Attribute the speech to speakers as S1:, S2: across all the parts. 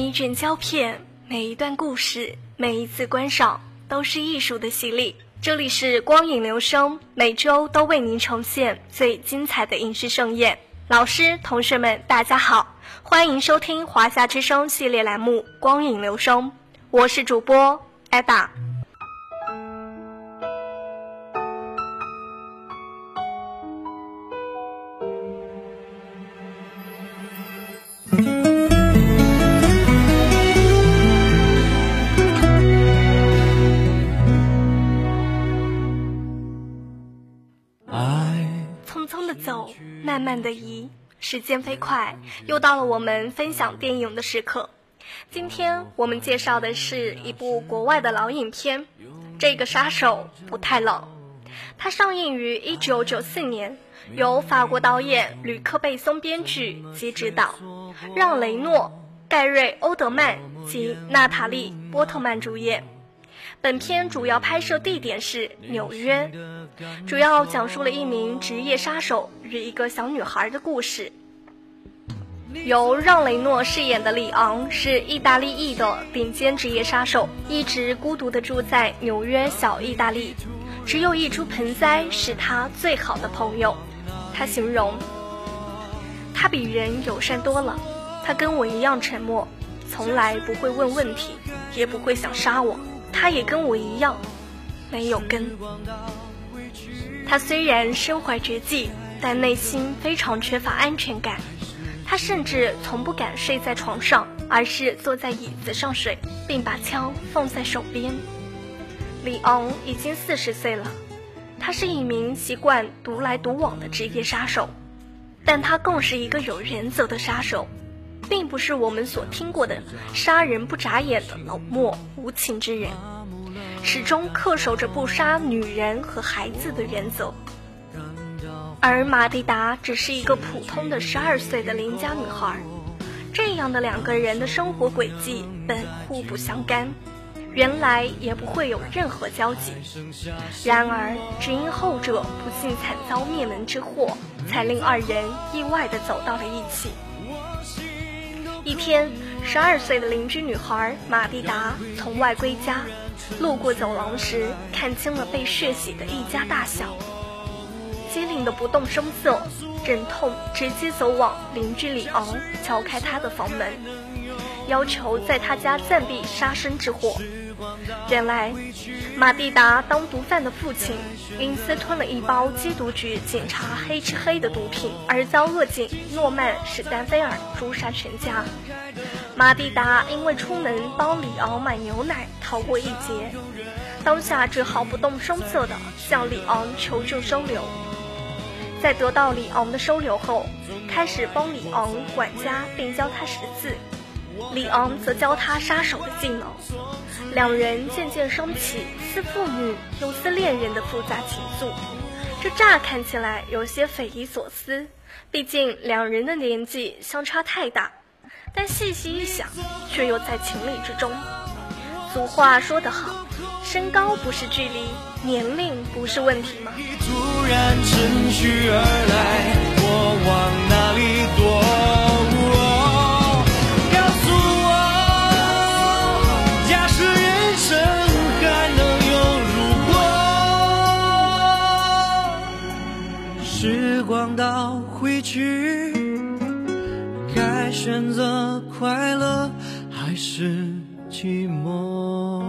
S1: 一卷胶片，每一段故事，每一次观赏，都是艺术的洗礼。这里是光影留声，每周都为您呈现最精彩的影视盛宴。老师、同学们，大家好，欢迎收听华夏之声系列栏目《光影留声》，我是主播艾达。时间飞快，又到了我们分享电影的时刻。今天我们介绍的是一部国外的老影片，《这个杀手不太冷》。它上映于1994年，由法国导演吕克·贝松编剧及执导，让·雷诺、盖瑞·欧德曼及娜塔莉·波特曼主演。本片主要拍摄地点是纽约，主要讲述了一名职业杀手与一个小女孩的故事。由让·雷诺饰演的里昂是意大利裔的顶尖职业杀手，一直孤独地住在纽约小意大利，只有一株盆栽是他最好的朋友。他形容，他比人友善多了，他跟我一样沉默，从来不会问问题，也不会想杀我。他也跟我一样，没有根。他虽然身怀绝技，但内心非常缺乏安全感。他甚至从不敢睡在床上，而是坐在椅子上睡，并把枪放在手边。里昂已经四十岁了，他是一名习惯独来独往的职业杀手，但他更是一个有原则的杀手。并不是我们所听过的杀人不眨眼的冷漠无情之人，始终恪守着不杀女人和孩子的原则。而马蒂达只是一个普通的十二岁的邻家女孩，这样的两个人的生活轨迹本互不相干，原来也不会有任何交集。然而，只因后者不幸惨遭灭门之祸，才令二人意外地走到了一起。一天，十二岁的邻居女孩马蒂达从外归家，路过走廊时，看清了被血洗的一家大小，机灵的不动声色，忍痛直接走往邻居里昂，敲开他的房门，要求在他家暂避杀身之祸。原来，马蒂达当毒贩的父亲因私吞了一包缉毒局警察黑吃黑的毒品，而遭恶警诺曼史丹菲尔诛杀全家。马蒂达因为出门帮里昂买牛奶逃过一劫，当下只好不动声色地向里昂求救收留。在得到里昂的收留后，开始帮里昂管家并教他识字。里昂则教他杀手的技能，两人渐渐升起似父女又似恋人的复杂情愫。这乍看起来有些匪夷所思，毕竟两人的年纪相差太大，但细细一想，却又在情理之中。俗话说得好，身高不是距离，年龄不是问题吗？突然而来，我往哪里躲？
S2: 倒回去，该选择快乐还是寂寞？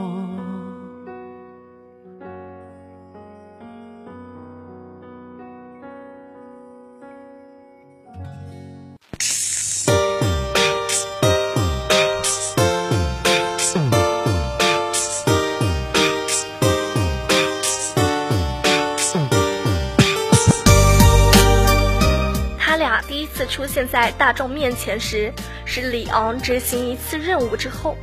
S1: 出现在大众面前时，是里昂执行一次任务之后，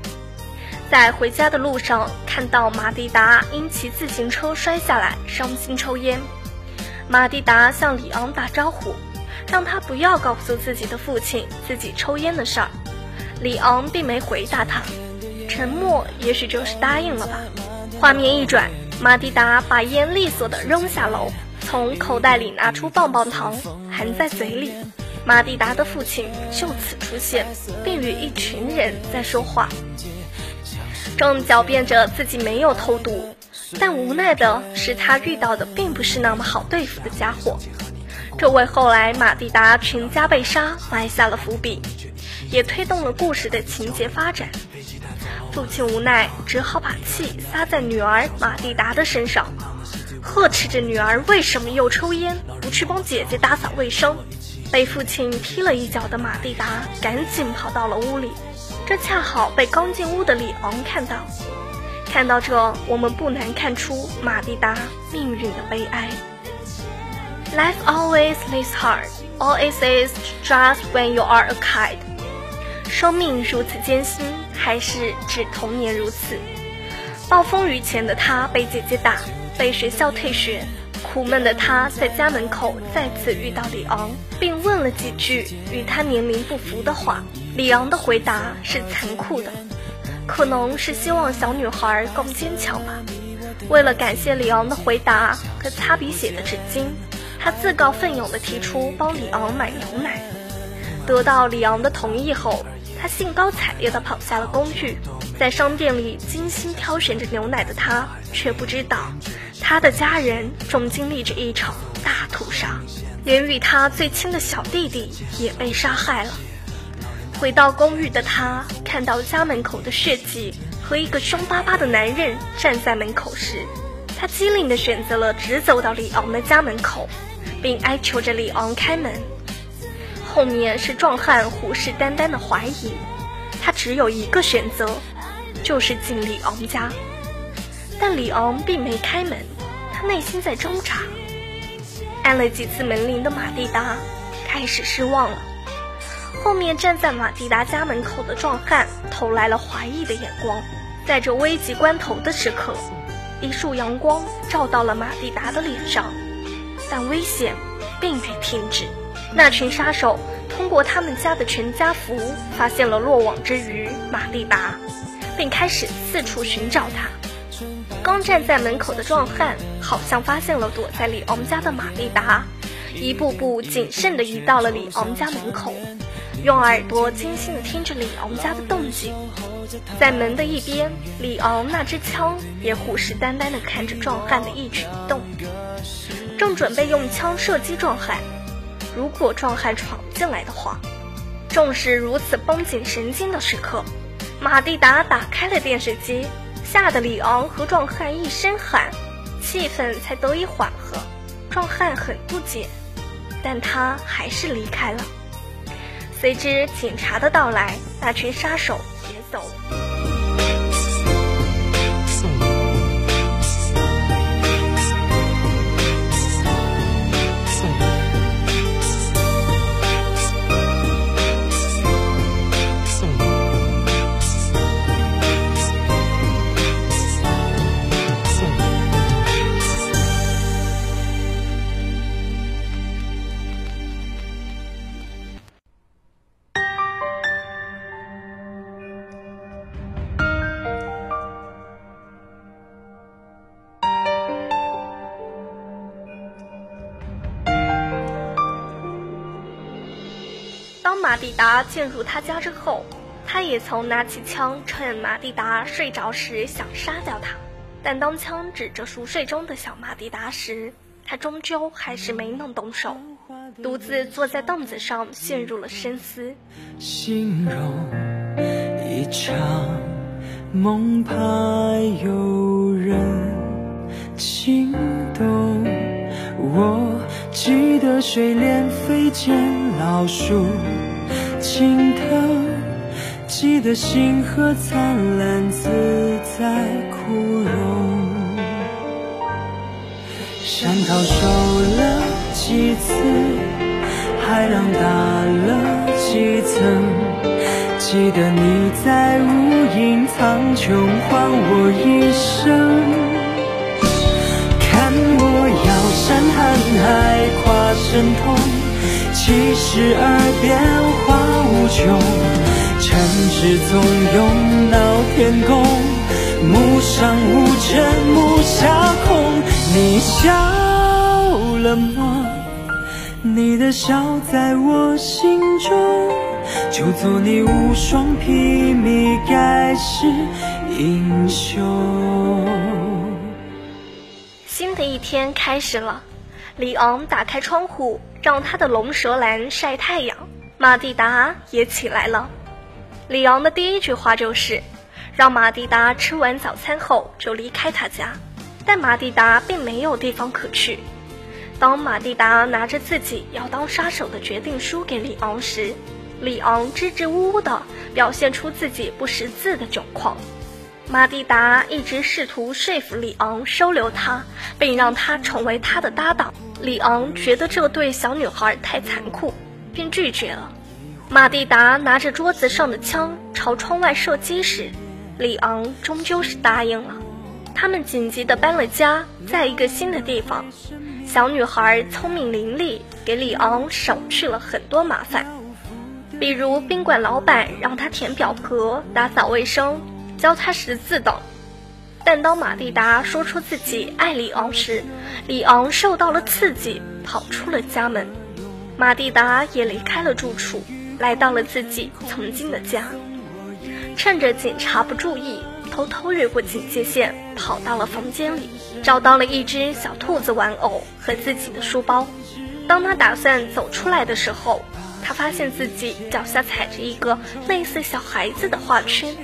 S1: 在回家的路上看到马蒂达因骑自行车摔下来，伤心抽烟。马蒂达向里昂打招呼，让他不要告诉自己的父亲自己抽烟的事儿。里昂并没回答他，沉默也许就是答应了吧。画面一转，马蒂达把烟利索地扔下楼，从口袋里拿出棒棒糖，含在嘴里。马蒂达的父亲就此出现，并与一群人在说话，正狡辩着自己没有偷渡。但无奈的是，他遇到的并不是那么好对付的家伙，这为后来马蒂达全家被杀埋下了伏笔，也推动了故事的情节发展。父亲无奈，只好把气撒在女儿马蒂达的身上，呵斥着女儿为什么又抽烟，不去帮姐姐打扫卫生。被父亲踢了一脚的马蒂达赶紧跑到了屋里，这恰好被刚进屋的里昂看到。看到这，我们不难看出马蒂达命运的悲哀。Life always this hard, all it is just when you are a kid。生命如此艰辛，还是指童年如此？暴风雨前的他被姐姐打，被学校退学，苦闷的他在家门口再次遇到李昂，并问了几句与他年龄不符的话。李昂的回答是残酷的。可能是希望小女孩更坚强吧。为了感谢李昂的回答和擦鼻血的纸巾，他自告奋勇地提出帮李昂买牛奶。得到李昂的同意后，他兴高采烈地跑下了公寓。在商店里精心挑选着牛奶的他，却不知道他的家人正经历着一场大屠杀，连与他最亲的小弟弟也被杀害了。回到公寓的他，看到家门口的血迹和一个凶巴巴的男人站在门口时，他机灵地选择了直走到里昂的家门口，并哀求着里昂开门。后面是壮汉虎视眈眈的怀疑，他只有一个选择，就是进里昂家。但里昂并没开门，他内心在挣扎。按了几次门铃的马蒂达开始失望了。后面站在马蒂达家门口的壮汉投来了怀疑的眼光，在这危急关头的时刻，一束阳光照到了马蒂达的脸上，但危险并未停止。那群杀手通过他们家的全家福发现了落网之鱼玛丽达，并开始四处寻找他。刚站在门口的壮汉好像发现了躲在里昂家的玛丽达，一步步谨慎地移到了里昂家门口。用耳朵精心地听着里昂家的动静，在门的一边，里昂那支枪也虎视眈眈地看着壮汉的一举一动，正准备用枪射击壮汉。如果壮汉闯进来的话，正是如此绷紧神经的时刻，马蒂达打开了电视机，吓得里昂和壮汉一声喊，气氛才得以缓和。壮汉很不解，但他还是离开了。随之警察的到来，那群杀手也走了。达进入他家之后，他也曾拿起枪，趁马蒂达睡着时想杀掉他。但当枪指着熟睡中的小马蒂达时，他终究还是没能动手，独自坐在凳子上陷入了深思。
S2: 形容一场梦，怕有人惊动。我记得水莲飞溅老树。心疼，记得星河灿烂，自在枯荣。山涛瘦了几次，海浪打了几层。记得你在无垠苍穹唤我一声，看我摇山瀚海，跨神通。七十二变化穷，尘世总拥闹天宫，目上无尘，目下空。你笑了吗？你的笑在我心中，就做你无双披靡，盖世英雄。
S1: 新的一天开始了，李昂打开窗户，让他的龙舌兰晒太阳。马蒂达也起来了。里昂的第一句话就是，让马蒂达吃完早餐后就离开他家。但马蒂达并没有地方可去。当马蒂达拿着自己要当杀手的决定书给里昂时，里昂支支吾吾的表现出自己不识字的窘况。马蒂达一直试图说服里昂收留他，并让他成为他的搭档。里昂觉得这对小女孩太残酷，便拒绝了。马蒂达拿着桌子上的枪朝窗外射击时，里昂终究是答应了。他们紧急地搬了家，在一个新的地方。小女孩聪明伶俐，给里昂省去了很多麻烦，比如宾馆老板让她填表格、打扫卫生、教她识字等。但当马蒂达说出自己爱里昂时，里昂受到了刺激，跑出了家门。马蒂达也离开了住处，来到了自己曾经的家，趁着警察不注意。偷偷越过警戒线，跑到了房间里，找到了一只小兔子玩偶和自己的书包。当他打算走出来的时候，他发现自己脚下踩着一个类似小孩子的画圈，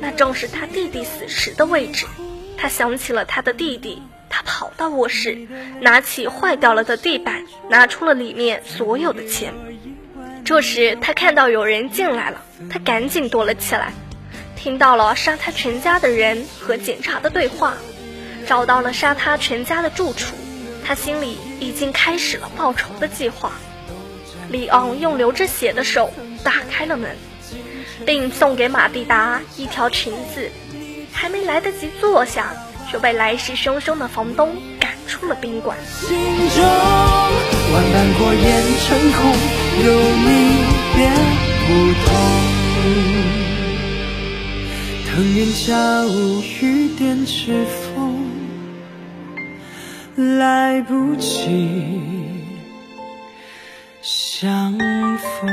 S1: 那正是他弟弟死时的位置。他想起了他的弟弟，他跑到卧室，拿起坏掉了的地板，拿出了里面所有的钱。这时他看到有人进来了，他赶紧躲了起来。听到了杀他全家的人和警察的对话，找到了杀他全家的住处，他心里已经开始了报仇的计划。里昂用流着血的手打开了门，并送给马蒂达一条裙子，还没来得及坐下，就被来势汹汹的房东赶出了宾馆。
S2: 心中万般过眼成空，有你别不同。腾云驾雾，雨点指缝，来不及相逢。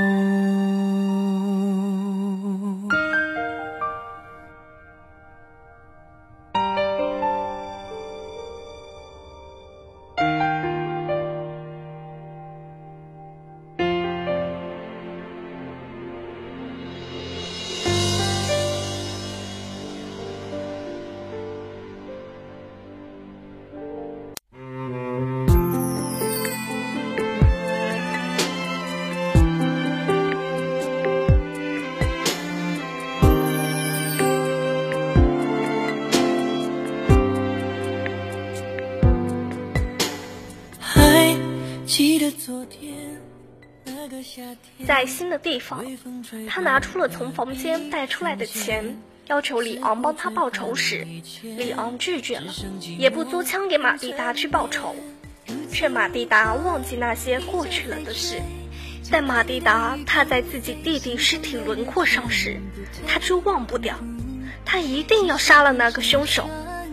S1: 在新的地方，他拿出了从房间带出来的钱，要求里昂帮他报仇时，里昂拒绝了，也不租枪给马蒂达去报仇，劝马蒂达忘记那些过去了的事。但马蒂达踏在自己弟弟尸体轮廓上时，他却忘不掉，他一定要杀了那个凶手，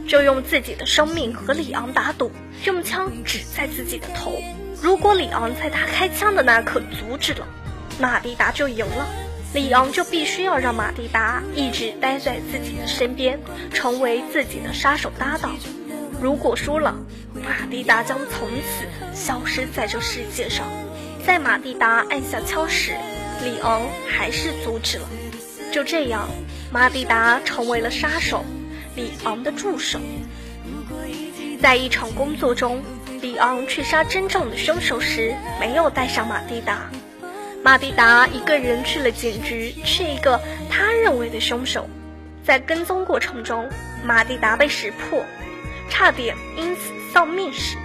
S1: 就用自己的生命和里昂打赌，用枪指在自己的头。如果里昂在他开枪的那刻阻止了，马蒂达就赢了。里昂就必须要让马蒂达一直待在自己的身边，成为自己的杀手搭档。如果输了，马蒂达将从此消失在这世界上。在马蒂达按下枪时，里昂还是阻止了。就这样，马蒂达成为了杀手，里昂的助手。在一场工作中。里昂去杀真正的凶手时，没有带上马蒂达。马蒂达一个人去了警局，去一个他认为的凶手。在跟踪过程中，马蒂达被识破，差点因此丧命时，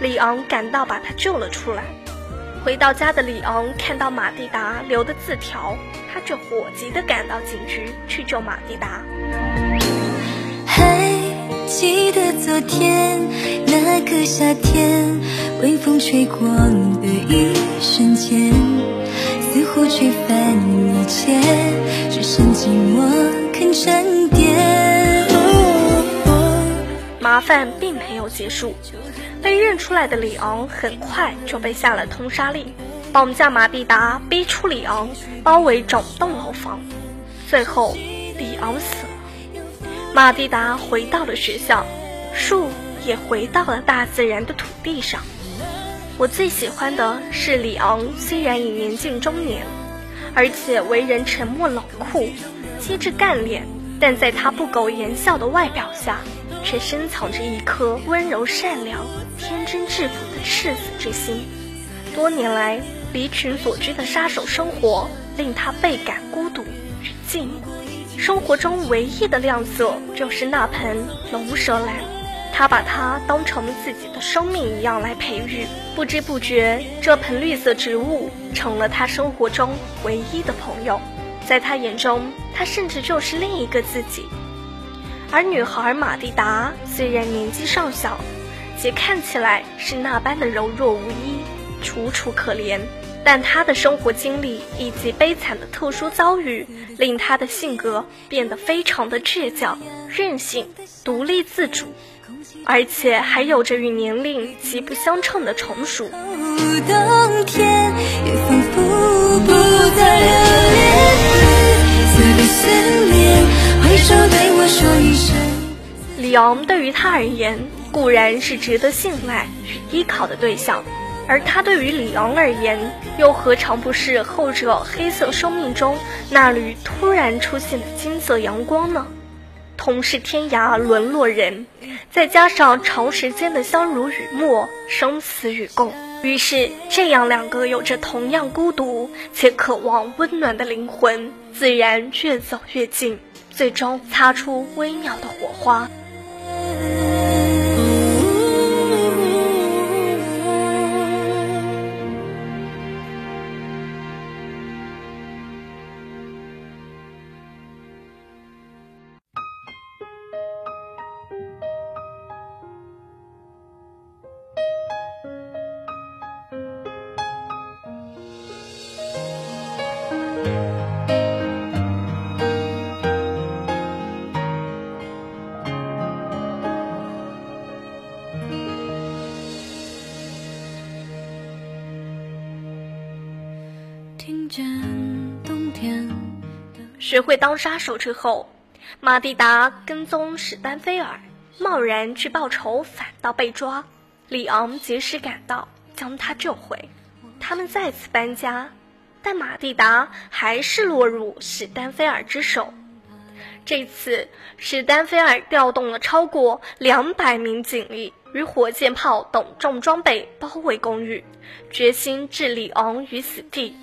S1: 里昂赶到把他救了出来。回到家的里昂看到马蒂达留的字条，他却火急地赶到警局去救马蒂达。
S3: 记得昨天那个夏天，微风吹过的一瞬间，似乎吹翻一切，只剩寂寞肯沉淀。
S1: 麻烦并没有结束，被认出来的里昂很快就被下了通杀令，绑架马蒂达，逼出里昂，包围整栋楼房。最后，里昂死了，马蒂达回到了学校，树也回到了大自然的土地上。我最喜欢的是里昂，虽然已年近中年，而且为人沉默冷酷、机智干练，但在他不苟言笑的外表下，却深藏着一颗温柔善良、天真质朴的赤子之心。多年来离群所居的杀手生活，令他倍感孤独与。寂寞，生活中唯一的亮色就是那盆龙舌兰，他把它当成自己的生命一样来培育。不知不觉，这盆绿色植物成了他生活中唯一的朋友。在他眼中，他甚至就是另一个自己。而女孩玛蒂达虽然年纪尚小，且看起来是那般的柔弱无依、楚楚可怜。但他的生活经历以及悲惨的特殊遭遇，令他的性格变得非常的倔强、任性、独立自主，而且还有着与年龄极不相称的成熟。里昂对于他而言固然是值得信赖与依靠的对象。而他对于李昂而言，又何尝不是后者黑色生命中那缕突然出现的金色阳光呢？同是天涯沦落人，再加上长时间的相濡以沫、生死与共，于是这样两个有着同样孤独且渴望温暖的灵魂，自然越走越近，最终擦出微妙的火花。学会当杀手之后，马蒂达跟踪史丹菲尔，贸然去报仇，反倒被抓。里昂及时赶到，将他救回。他们再次搬家，但马蒂达还是落入史丹菲尔之手。这次，史丹菲尔调动了超过两百名警力与火箭炮等重装备，包围公寓，决心置里昂于死地。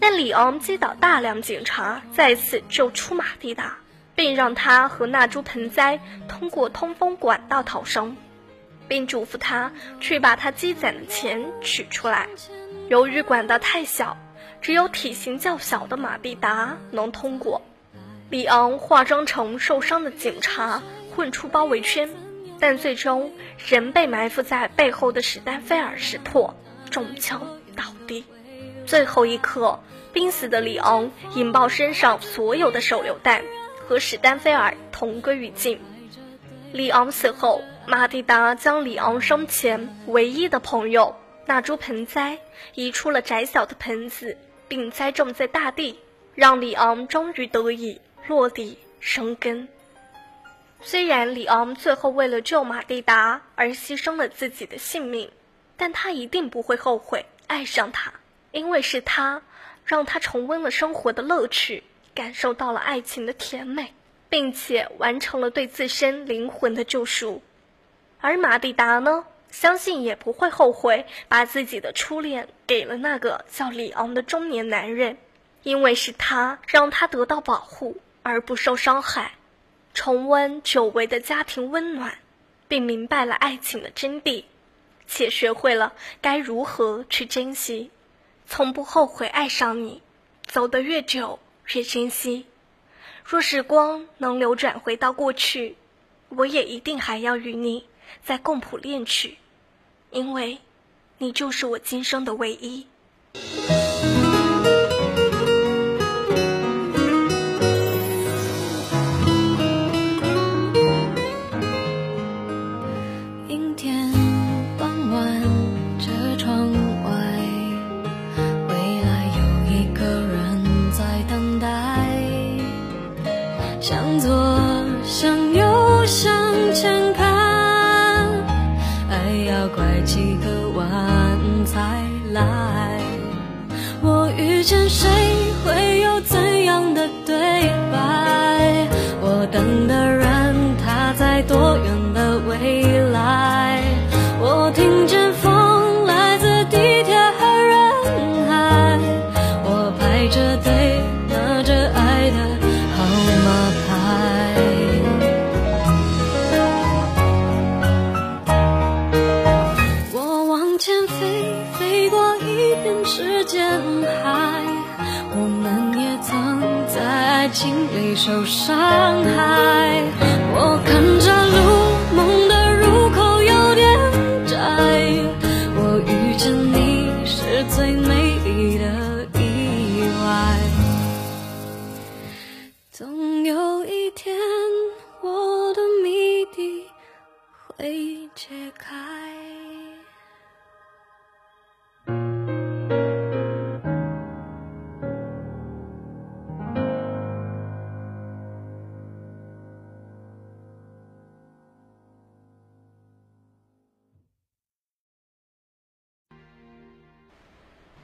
S1: 但里昂击倒大量警察，再次救出马蒂达，并让他和那株盆栽通过通风管道逃生，并嘱咐他去把他积攒的钱取出来。由于管道太小，只有体型较小的马蒂达能通过。里昂化妆成受伤的警察，混出包围圈，但最终仍被埋伏在背后的史丹菲尔识破，中枪倒地。最后一刻。濒死的里昂引爆身上所有的手榴弹，和史丹菲尔同归于尽。里昂死后，马蒂达将里昂生前唯一的朋友那株盆栽移出了窄小的盆子，并栽种在大地，让里昂终于得以落地生根。虽然里昂最后为了救马蒂达而牺牲了自己的性命，但他一定不会后悔爱上她，因为是他。让他重温了生活的乐趣，感受到了爱情的甜美，并且完成了对自身灵魂的救赎。而马蒂达呢，相信也不会后悔把自己的初恋给了那个叫里昂的中年男人，因为是他让他得到保护而不受伤害，重温久违的家庭温暖，并明白了爱情的真谛，且学会了该如何去珍惜。从不后悔爱上你，走得越久越珍惜。若时光能流转回到过去，我也一定还要与你再共谱恋曲，因为，你就是我今生的唯一。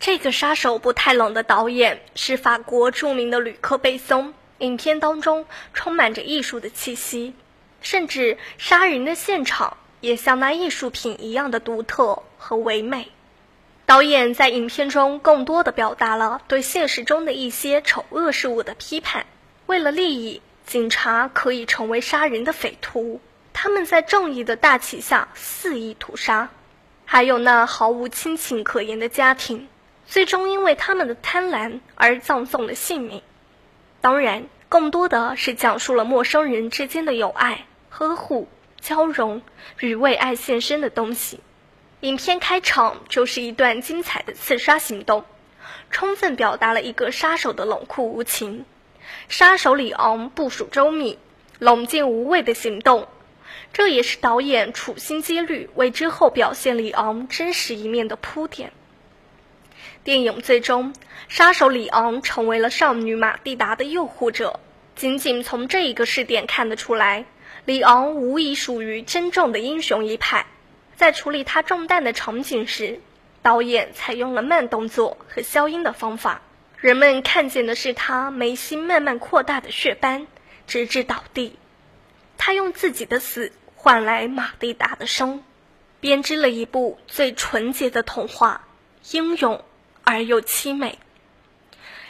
S1: 这个杀手不太冷的导演是法国著名的吕克·贝松。影片当中充满着艺术的气息，甚至杀人的现场也像那艺术品一样的独特和唯美。导演在影片中更多的表达了对现实中的一些丑恶事物的批判。为了利益，警察可以成为杀人的匪徒，他们在正义的大旗下肆意屠杀。还有那毫无亲情可言的家庭。最终因为他们的贪婪而葬送了性命。当然，更多的是讲述了陌生人之间的友爱、呵护、交融与为爱献身的东西。影片开场就是一段精彩的刺杀行动，充分表达了一个杀手的冷酷无情。杀手里昂部署周密、冷静无畏的行动，这也是导演处心积虑为之后表现里昂真实一面的铺垫。电影最终，杀手里昂成为了少女玛蒂达的诱惑者。仅仅从这一个试点看得出来，里昂无疑属于真正的英雄一派。在处理他中弹的场景时，导演采用了慢动作和消音的方法，人们看见的是他眉心慢慢扩大的血斑，直至倒地。他用自己的死换来玛蒂达的生，编织了一部最纯洁的童话，英勇。而又凄美。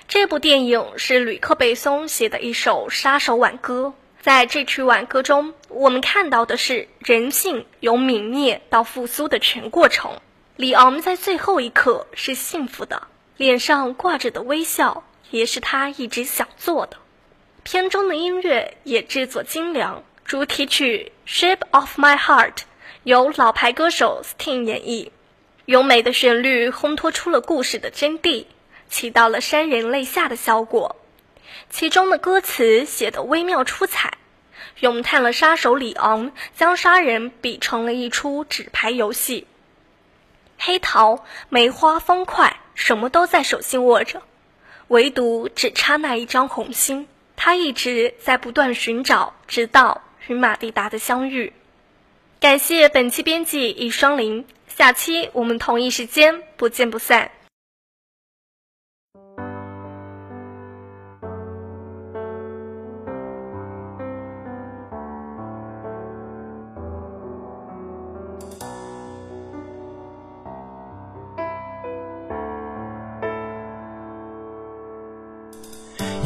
S1: 这部电影是吕克·贝松写的一首杀手挽歌。在这曲挽歌中，我们看到的是人性由泯灭到复苏的全过程。里昂在最后一刻是幸福的，脸上挂着的微笑也是他一直想做的。片中的音乐也制作精良，主题曲《Shape of My Heart》由老牌歌手 Sting 演绎。优美的旋律烘托出了故事的真谛，起到了潸人泪下的效果。其中的歌词写得微妙出彩，咏叹了杀手里昂将杀人比成了一出纸牌游戏。黑桃、梅花、方块，什么都在手心握着，唯独只差那一张红心。他一直在不断寻找，直到与马蒂达的相遇。感谢本期编辑易双林。下期我们同一时间不见不散。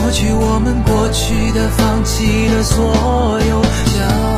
S4: 抹去我们过去的、放弃了所有交。